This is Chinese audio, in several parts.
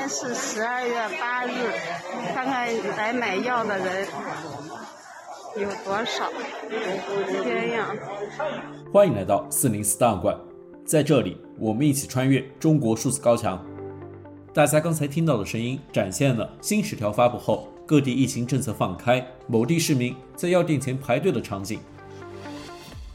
天是十二月八日，看看来买药的人有多少。天呀！欢迎来到四零四档案馆，在这里我们一起穿越中国数字高墙。大家刚才听到的声音，展现了新十条发布后各地疫情政策放开，某地市民在药店前排队的场景。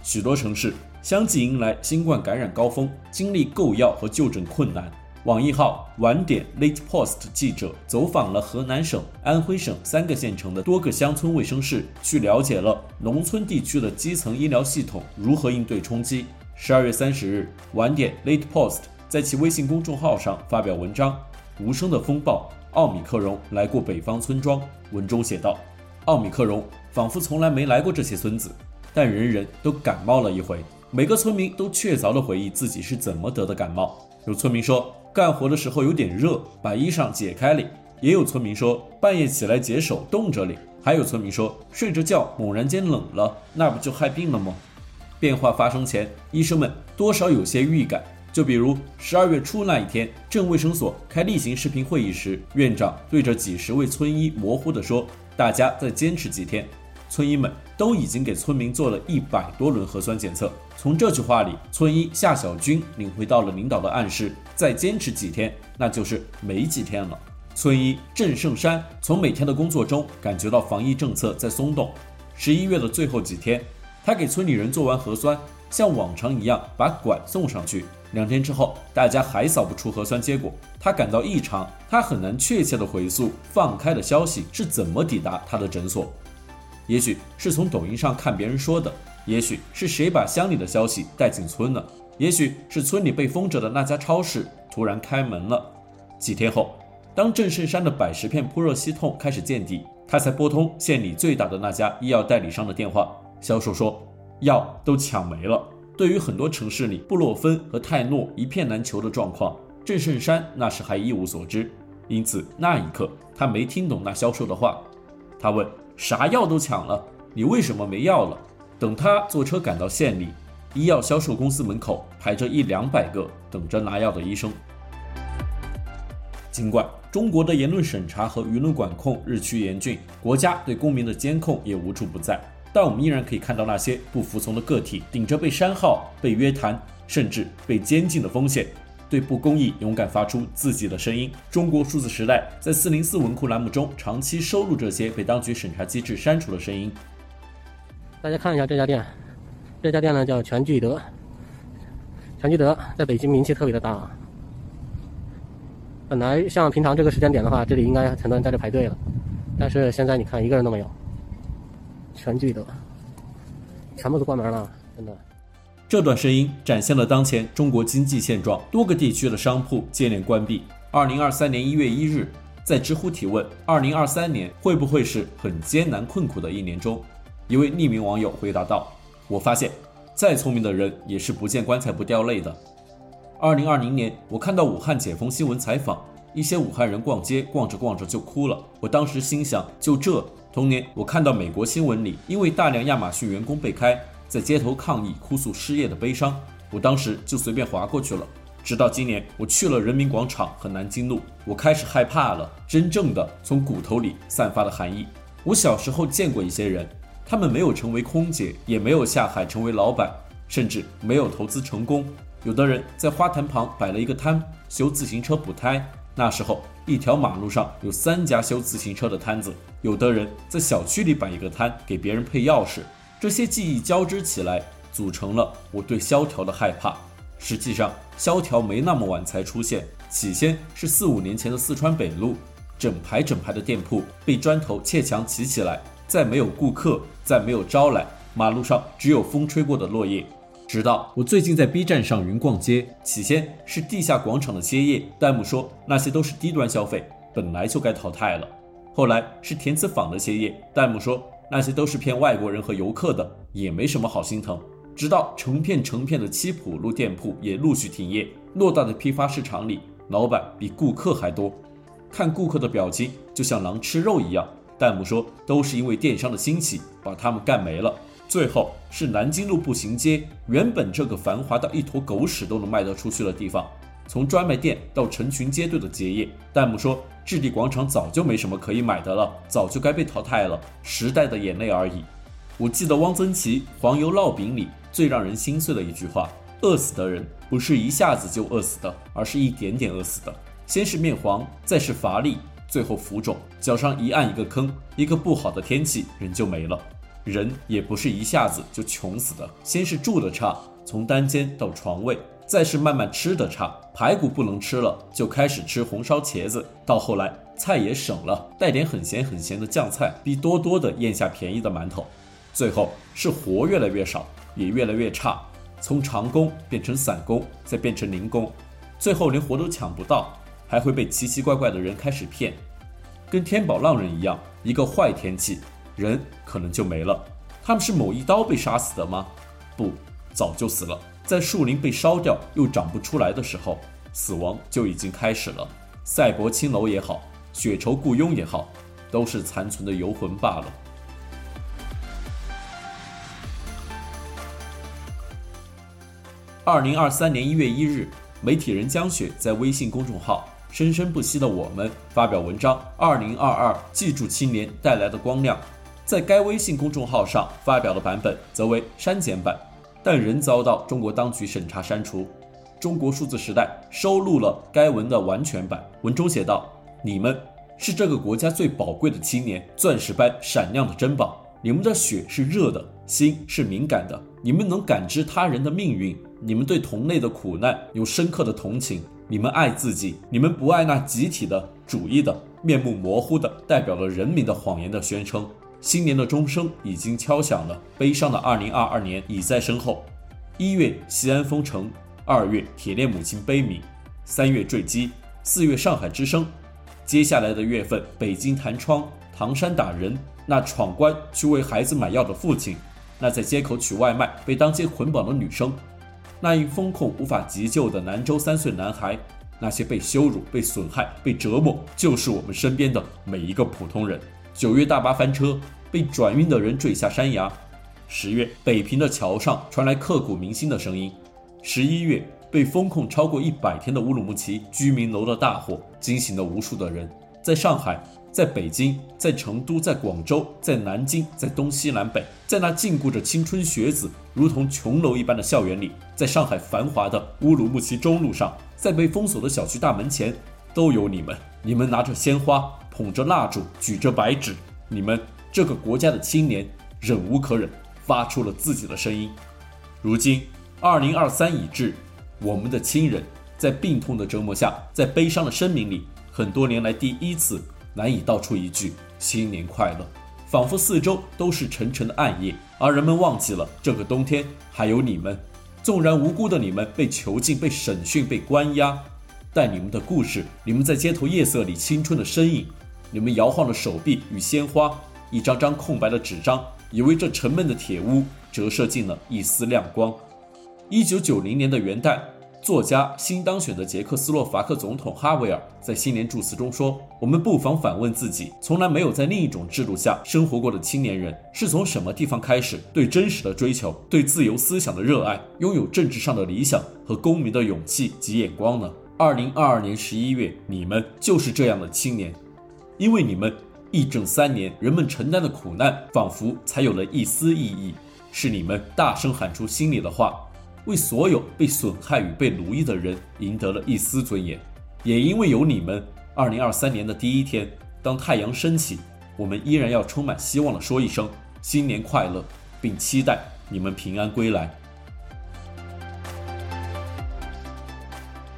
许多城市相继迎来新冠感染高峰，经历购药和就诊困难。网易号晚点 Late Post 记者走访了河南省、安徽省三个县城的多个乡村卫生室，去了解了农村地区的基层医疗系统如何应对冲击。十二月三十日，晚点 Late Post 在其微信公众号上发表文章《无声的风暴》，奥米克戎来过北方村庄。文中写道：“奥米克戎仿佛从来没来过这些村子，但人人都感冒了一回。每个村民都确凿地回忆自己是怎么得的感冒。有村民说。”干活的时候有点热，把衣裳解开了；也有村民说半夜起来解手冻着了；还有村民说睡着觉猛然间冷了，那不就害病了吗？变化发生前，医生们多少有些预感。就比如十二月初那一天，镇卫生所开例行视频会议时，院长对着几十位村医模糊地说：“大家再坚持几天。”村医们都已经给村民做了一百多轮核酸检测。从这句话里，村医夏小军领会到了领导的暗示：再坚持几天，那就是没几天了。村医郑胜山从每天的工作中感觉到防疫政策在松动。十一月的最后几天，他给村里人做完核酸，像往常一样把管送上去。两天之后，大家还扫不出核酸结果，他感到异常。他很难确切地回溯放开的消息是怎么抵达他的诊所。也许是从抖音上看别人说的，也许是谁把乡里的消息带进村了，也许是村里被封着的那家超市突然开门了。几天后，当郑胜山的百十片扑热息痛开始见底，他才拨通县里最大的那家医药代理商的电话。销售说，药都抢没了。对于很多城市里布洛芬和泰诺一片难求的状况，郑胜山那时还一无所知，因此那一刻他没听懂那销售的话。他问。啥药都抢了，你为什么没药了？等他坐车赶到县里，医药销售公司门口排着一两百个等着拿药的医生。尽管中国的言论审查和舆论管控日趋严峻，国家对公民的监控也无处不在，但我们依然可以看到那些不服从的个体顶着被删号、被约谈，甚至被监禁的风险。对不公义勇敢发出自己的声音。中国数字时代在四零四文库栏目中长期收录这些被当局审查机制删除的声音。大家看一下这家店，这家店呢叫全聚德。全聚德在北京名气特别的大。本来像平常这个时间点的话，这里应该很多人在这排队了，但是现在你看一个人都没有。全聚德，全部都关门了，真的。这段声音展现了当前中国经济现状，多个地区的商铺接连关闭。二零二三年一月一日，在知乎提问：“二零二三年会不会是很艰难困苦的一年？”中，一位匿名网友回答道：“我发现，再聪明的人也是不见棺材不掉泪的。二零二零年，我看到武汉解封新闻采访，一些武汉人逛街逛着逛着就哭了。我当时心想，就这。同年，我看到美国新闻里，因为大量亚马逊员工被开。”在街头抗议、哭诉失业的悲伤，我当时就随便划过去了。直到今年，我去了人民广场和南京路，我开始害怕了。真正的从骨头里散发的寒意。我小时候见过一些人，他们没有成为空姐，也没有下海成为老板，甚至没有投资成功。有的人在花坛旁摆了一个摊，修自行车补胎。那时候，一条马路上有三家修自行车的摊子。有的人在小区里摆一个摊，给别人配钥匙。这些记忆交织起来，组成了我对萧条的害怕。实际上，萧条没那么晚才出现，起先是四五年前的四川北路，整排整排的店铺被砖头砌墙齐起来，再没有顾客，再没有招来，马路上只有风吹过的落叶。直到我最近在 B 站上云逛街，起先是地下广场的歇业，弹幕说那些都是低端消费，本来就该淘汰了。后来是填词坊的歇业，弹幕说。那些都是骗外国人和游客的，也没什么好心疼。直到成片成片的七浦路店铺也陆续停业，偌大的批发市场里，老板比顾客还多。看顾客的表情，就像狼吃肉一样。弹幕说，都是因为电商的兴起，把他们干没了。最后是南京路步行街，原本这个繁华到一坨狗屎都能卖得出去的地方，从专卖店到成群结队的结业。弹幕说：“置地广场早就没什么可以买的了，早就该被淘汰了。”时代的眼泪而已。我记得汪曾祺《黄油烙饼》里最让人心碎的一句话：“饿死的人不是一下子就饿死的，而是一点点饿死的。先是面黄，再是乏力，最后浮肿，脚上一按一个坑，一个不好的天气，人就没了。人也不是一下子就穷死的，先是住的差，从单间到床位，再是慢慢吃的差，排骨不能吃了，就开始吃红烧茄子，到后来菜也省了，带点很咸很咸的酱菜，逼多多的咽下便宜的馒头。”最后是活越来越少，也越来越差，从长工变成散工，再变成零工，最后连活都抢不到，还会被奇奇怪怪的人开始骗，跟天宝浪人一样，一个坏天气，人可能就没了。他们是某一刀被杀死的吗？不，早就死了，在树林被烧掉又长不出来的时候，死亡就已经开始了。赛博青楼也好，血仇雇佣也好，都是残存的游魂罢了。二零二三年一月一日，媒体人江雪在微信公众号“生生不息的我们”发表文章。二零二二，记住青年带来的光亮。在该微信公众号上发表的版本则为删减版，但仍遭到中国当局审查删除。中国数字时代收录了该文的完全版，文中写道：“你们是这个国家最宝贵的青年，钻石般闪亮的珍宝。你们的血是热的，心是敏感的，你们能感知他人的命运。”你们对同类的苦难有深刻的同情，你们爱自己，你们不爱那集体的、主义的、面目模糊的、代表了人民的谎言的宣称。新年的钟声已经敲响了，悲伤的2022年已在身后。一月西安封城，二月铁链母亲悲鸣，三月坠机，四月上海之声。接下来的月份，北京弹窗，唐山打人，那闯关去为孩子买药的父亲，那在街口取外卖被当街捆绑的女生。那因封控无法急救的兰州三岁男孩，那些被羞辱、被损害、被折磨，就是我们身边的每一个普通人。九月大巴翻车，被转运的人坠下山崖。十月北平的桥上传来刻骨铭心的声音。十一月被封控超过一百天的乌鲁木齐居民楼的大火惊醒了无数的人。在上海。在北京，在成都，在广州，在南京，在东西南北，在那禁锢着青春学子如同琼楼一般的校园里，在上海繁华的乌鲁木齐中路上，在被封锁的小区大门前，都有你们。你们拿着鲜花，捧着蜡烛，举着白纸。你们这个国家的青年，忍无可忍，发出了自己的声音。如今，二零二三已至，我们的亲人在病痛的折磨下，在悲伤的声鸣里，很多年来第一次。难以道出一句新年快乐，仿佛四周都是沉沉的暗夜，而人们忘记了这个冬天还有你们。纵然无辜的你们被囚禁、被审讯、被关押，但你们的故事，你们在街头夜色里青春的身影，你们摇晃的手臂与鲜花，一张张空白的纸张，也为这沉闷的铁屋折射进了一丝亮光。一九九零年的元旦。作家新当选的捷克斯洛伐克总统哈维尔在新年祝词中说：“我们不妨反问自己，从来没有在另一种制度下生活过的青年人，是从什么地方开始对真实的追求、对自由思想的热爱、拥有政治上的理想和公民的勇气及眼光呢？”二零二二年十一月，你们就是这样的青年，因为你们义政三年，人们承担的苦难仿佛才有了一丝意义，是你们大声喊出心里的话。为所有被损害与被奴役的人赢得了一丝尊严，也因为有你们，二零二三年的第一天，当太阳升起，我们依然要充满希望地说一声新年快乐，并期待你们平安归来。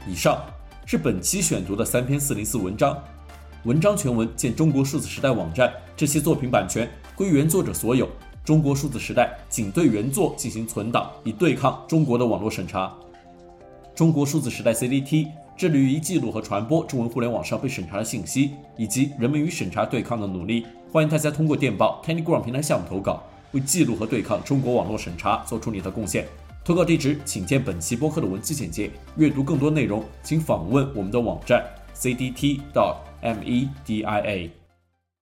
以上是本期选读的三篇四零四文章，文章全文见中国数字时代网站，这些作品版权归原作者所有。中国数字时代仅对原作进行存档，以对抗中国的网络审查。中国数字时代 CDT 致力于记录和传播中文互联网上被审查的信息，以及人们与审查对抗的努力。欢迎大家通过电报 Telegram 平台项目投稿，为记录和对抗中国网络审查做出你的贡献。投稿地址请见本期播客的文字简介。阅读更多内容，请访问我们的网站 C D T 到 M E D I A.